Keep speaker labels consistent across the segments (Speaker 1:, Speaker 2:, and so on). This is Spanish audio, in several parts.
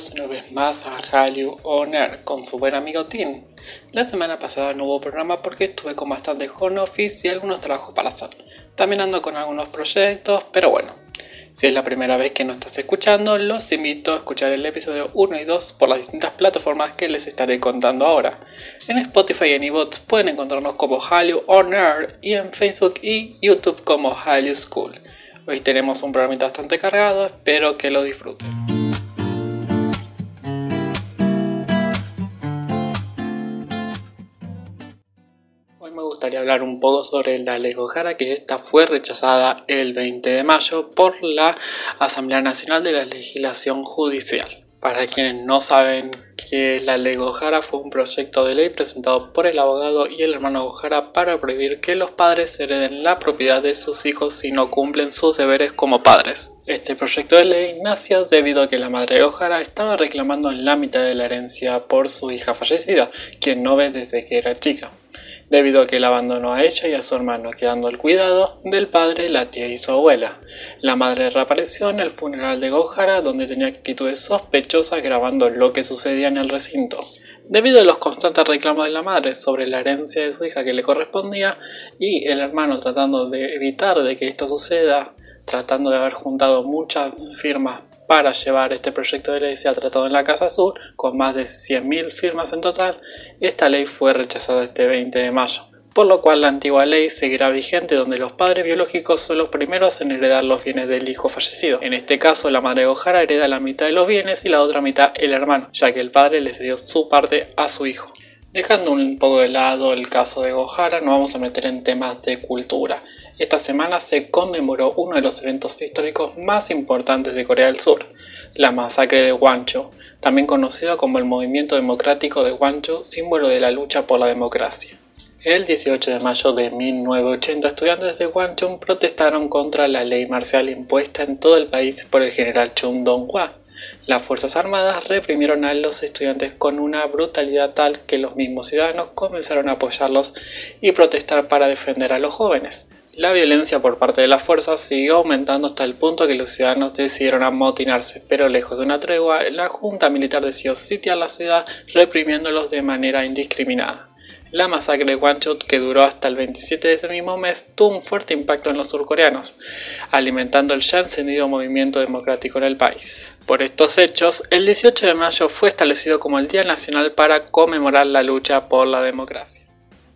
Speaker 1: Bienvenidos una vez más a Hallyu On Air con su buen amigo Tim. La semana pasada no hubo programa porque estuve con bastante home office y algunos trabajos para hacer. También ando con algunos proyectos, pero bueno. Si es la primera vez que nos estás escuchando, los invito a escuchar el episodio 1 y 2 por las distintas plataformas que les estaré contando ahora. En Spotify y en iBots pueden encontrarnos como Hallyu On Air y en Facebook y YouTube como Hallyu School. Hoy tenemos un programa bastante cargado, espero que lo disfruten. Gustaría hablar un poco sobre la ley Gojara, que esta fue rechazada el 20 de mayo por la Asamblea Nacional de la Legislación Judicial. Para quienes no saben qué es la ley Gojara, fue un proyecto de ley presentado por el abogado y el hermano Gojara para prohibir que los padres hereden la propiedad de sus hijos si no cumplen sus deberes como padres. Este proyecto de ley nació debido a que la madre Gojara estaba reclamando la mitad de la herencia por su hija fallecida, quien no ve desde que era chica debido a que la abandonó a ella y a su hermano, quedando al cuidado del padre, la tía y su abuela. La madre reapareció en el funeral de Gohara, donde tenía actitudes sospechosas grabando lo que sucedía en el recinto. Debido a los constantes reclamos de la madre sobre la herencia de su hija que le correspondía y el hermano tratando de evitar de que esto suceda, tratando de haber juntado muchas firmas para llevar este proyecto de ley se ha tratado en la Casa Azul, con más de 100.000 firmas en total. Esta ley fue rechazada este 20 de mayo, por lo cual la antigua ley seguirá vigente donde los padres biológicos son los primeros en heredar los bienes del hijo fallecido. En este caso, la madre Ojara hereda la mitad de los bienes y la otra mitad el hermano, ya que el padre le cedió su parte a su hijo. Dejando un poco de lado el caso de Gohara, nos vamos a meter en temas de cultura. Esta semana se conmemoró uno de los eventos históricos más importantes de Corea del Sur, la masacre de Wancho, también conocido como el Movimiento Democrático de Wancho, símbolo de la lucha por la democracia. El 18 de mayo de 1980, estudiantes de Wancho protestaron contra la ley marcial impuesta en todo el país por el general Chung Dong-hwa. Las Fuerzas Armadas reprimieron a los estudiantes con una brutalidad tal que los mismos ciudadanos comenzaron a apoyarlos y protestar para defender a los jóvenes. La violencia por parte de las fuerzas siguió aumentando hasta el punto que los ciudadanos decidieron amotinarse, pero lejos de una tregua, la junta militar decidió sitiar la ciudad reprimiéndolos de manera indiscriminada. La masacre de Wanchot, que duró hasta el 27 de ese mismo mes, tuvo un fuerte impacto en los surcoreanos, alimentando el ya encendido movimiento democrático en el país. Por estos hechos, el 18 de mayo fue establecido como el Día Nacional para conmemorar la lucha por la democracia.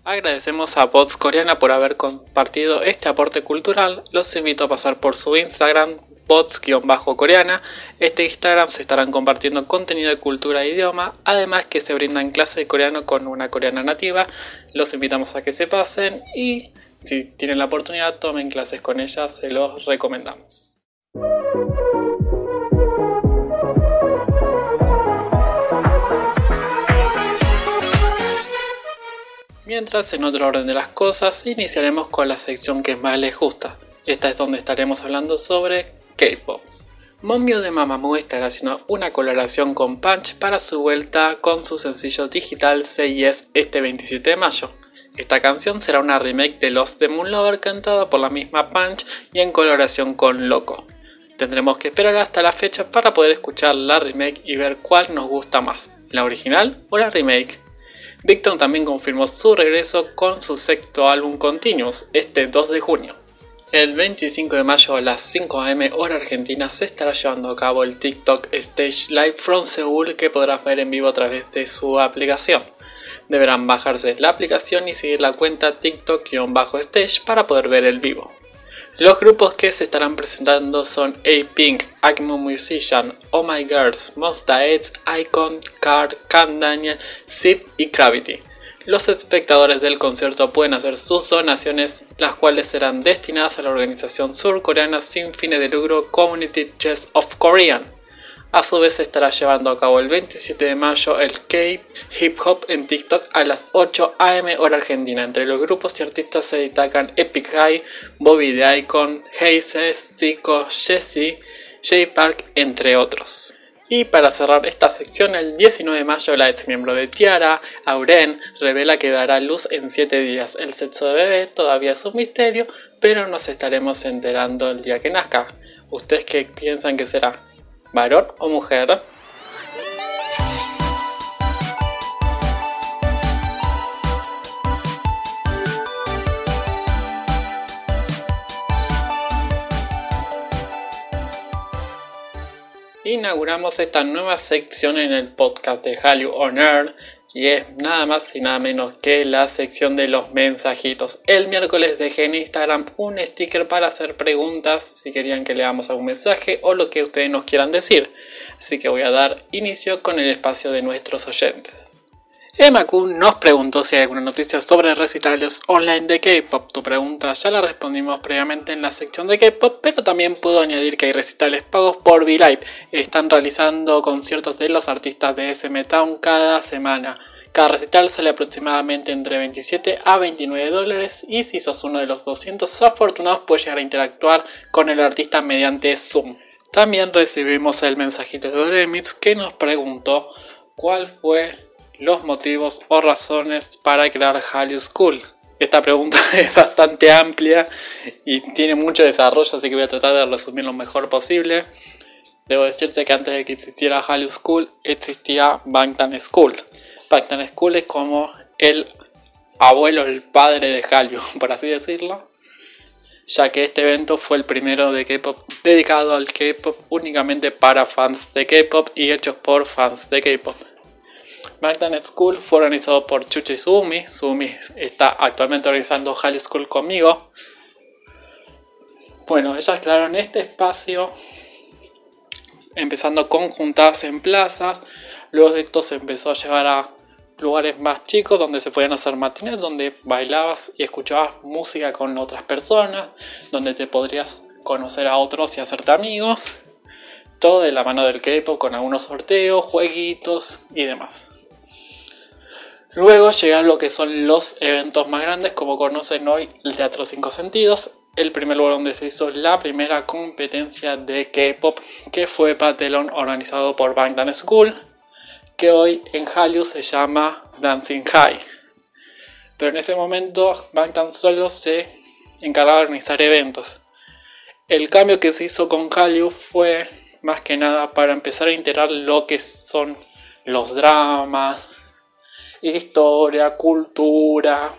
Speaker 1: Agradecemos a Bots Coreana por haber compartido este aporte cultural. Los invito a pasar por su Instagram, bots-coreana. Este Instagram se estarán compartiendo contenido de cultura e idioma, además que se brindan clases de coreano con una coreana nativa. Los invitamos a que se pasen y si tienen la oportunidad tomen clases con ella, se los recomendamos. Mientras, en otro orden de las cosas, iniciaremos con la sección que más les gusta. Esta es donde estaremos hablando sobre K-pop. Momio de Mamamoo estará haciendo una colaboración con Punch para su vuelta con su sencillo digital Yes este 27 de mayo. Esta canción será una remake de Lost de Moon Lover cantada por la misma Punch y en colaboración con Loco. Tendremos que esperar hasta la fecha para poder escuchar la remake y ver cuál nos gusta más, la original o la remake. Victon también confirmó su regreso con su sexto álbum Continuous este 2 de junio. El 25 de mayo a las 5 am hora argentina se estará llevando a cabo el TikTok Stage Live from Seoul que podrás ver en vivo a través de su aplicación. Deberán bajarse la aplicación y seguir la cuenta TikTok-stage para poder ver el vivo. Los grupos que se estarán presentando son A-Pink, Acmo Musician, Oh My Girls, Monsta Edge, Icon, Card, Can Daniel, Zip y Gravity. Los espectadores del concierto pueden hacer sus donaciones, las cuales serán destinadas a la organización surcoreana sin fines de lucro Community Chess of Korean. A su vez se estará llevando a cabo el 27 de mayo el K-Hip Hop en TikTok a las 8 am hora argentina. Entre los grupos y artistas se destacan Epic High, Bobby the Icon, Haze, Zico, Jesse, J Park, entre otros. Y para cerrar esta sección, el 19 de mayo la ex miembro de Tiara, Auren, revela que dará luz en 7 días. El sexo de bebé todavía es un misterio, pero nos estaremos enterando el día que nazca. ¿Ustedes qué piensan que será? varón o mujer. Inauguramos esta nueva sección en el podcast de Hallyu On Air y es nada más y nada menos que la sección de los mensajitos. El miércoles dejé en Instagram un sticker para hacer preguntas si querían que leamos algún mensaje o lo que ustedes nos quieran decir. Así que voy a dar inicio con el espacio de nuestros oyentes. Emma Kun nos preguntó si hay alguna noticia sobre recitales online de K-pop. Tu pregunta ya la respondimos previamente en la sección de K-pop, pero también puedo añadir que hay recitales pagos por V-Live. Están realizando conciertos de los artistas de SM Town cada semana. Cada recital sale aproximadamente entre 27 a 29 dólares y si sos uno de los 200 afortunados puedes llegar a interactuar con el artista mediante Zoom. También recibimos el mensajito de Doremitz que nos preguntó cuál fue los motivos o razones para crear Hallyu School. Esta pregunta es bastante amplia y tiene mucho desarrollo, así que voy a tratar de resumir lo mejor posible. Debo decirte que antes de que existiera Hallyu School existía Bangtan School. Bangtan School es como el abuelo, el padre de Hallyu, por así decirlo, ya que este evento fue el primero de K-pop dedicado al K-pop únicamente para fans de K-pop y hechos por fans de K-pop. Magnet School fue organizado por Chuchi Sumi. Sumi está actualmente organizando High School conmigo. Bueno, ellas crearon este espacio empezando con juntadas en plazas. Luego de esto se empezó a llevar a lugares más chicos donde se podían hacer matines, donde bailabas y escuchabas música con otras personas, donde te podrías conocer a otros y hacerte amigos. Todo de la mano del K-pop con algunos sorteos, jueguitos y demás. Luego llegan lo que son los eventos más grandes, como conocen hoy el Teatro 5 Sentidos, el primer lugar donde se hizo la primera competencia de K-pop, que fue Patelon organizado por Bangtan School, que hoy en Hallyu se llama Dancing High. Pero en ese momento Bangtan solo se encargaba de organizar eventos. El cambio que se hizo con Hallyu fue más que nada para empezar a integrar lo que son los dramas, historia, cultura,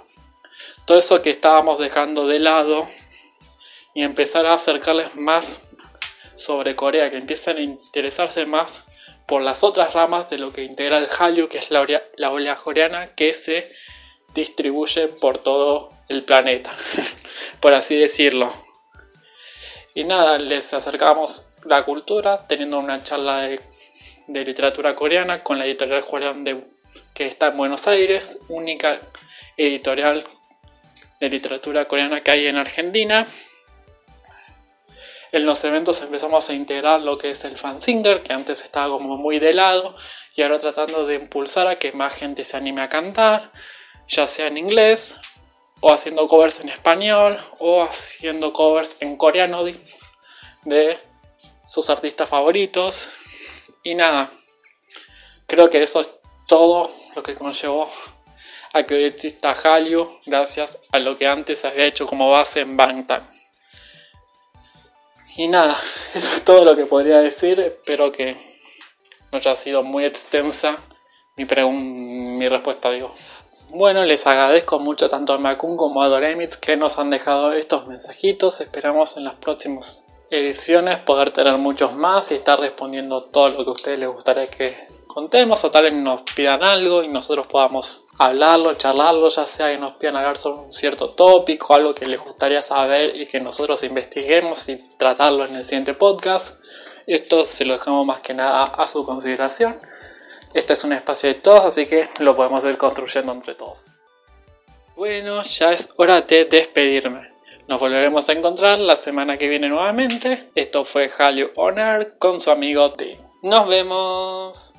Speaker 1: todo eso que estábamos dejando de lado y empezar a acercarles más sobre Corea, que empiezan a interesarse más por las otras ramas de lo que integra el Hallyu, que es la, la ola coreana que se distribuye por todo el planeta, por así decirlo. Y nada, les acercamos la cultura teniendo una charla de, literatura coreana con la editorial coreana de que está en Buenos Aires, única editorial de literatura coreana que hay en Argentina. En los eventos empezamos a integrar lo que es el fansinger, que antes estaba como muy de lado, y ahora tratando de impulsar a que más gente se anime a cantar, ya sea en inglés, o haciendo covers en español, o haciendo covers en coreano de sus artistas favoritos. Y nada, creo que eso es todo lo que conllevó a que hoy exista Hallyu gracias a lo que antes había hecho como base en Bangtan. Y nada, eso es todo lo que podría decir. Espero que no haya sido muy extensa mi, mi respuesta. Digo. Bueno, les agradezco mucho tanto a Makun como a Doremitz que nos han dejado estos mensajitos. Esperamos en las próximas ediciones poder tener muchos más y estar respondiendo todo lo que a ustedes les gustaría que contemos o tal vez nos pidan algo y nosotros podamos hablarlo, charlarlo, ya sea que nos pidan hablar sobre un cierto tópico, algo que les gustaría saber y que nosotros investiguemos y tratarlo en el siguiente podcast. Esto se lo dejamos más que nada a su consideración. Este es un espacio de todos, así que lo podemos ir construyendo entre todos. Bueno, ya es hora de despedirme. Nos volveremos a encontrar la semana que viene nuevamente. Esto fue Hallyu Honor con su amigo Tim. Nos vemos.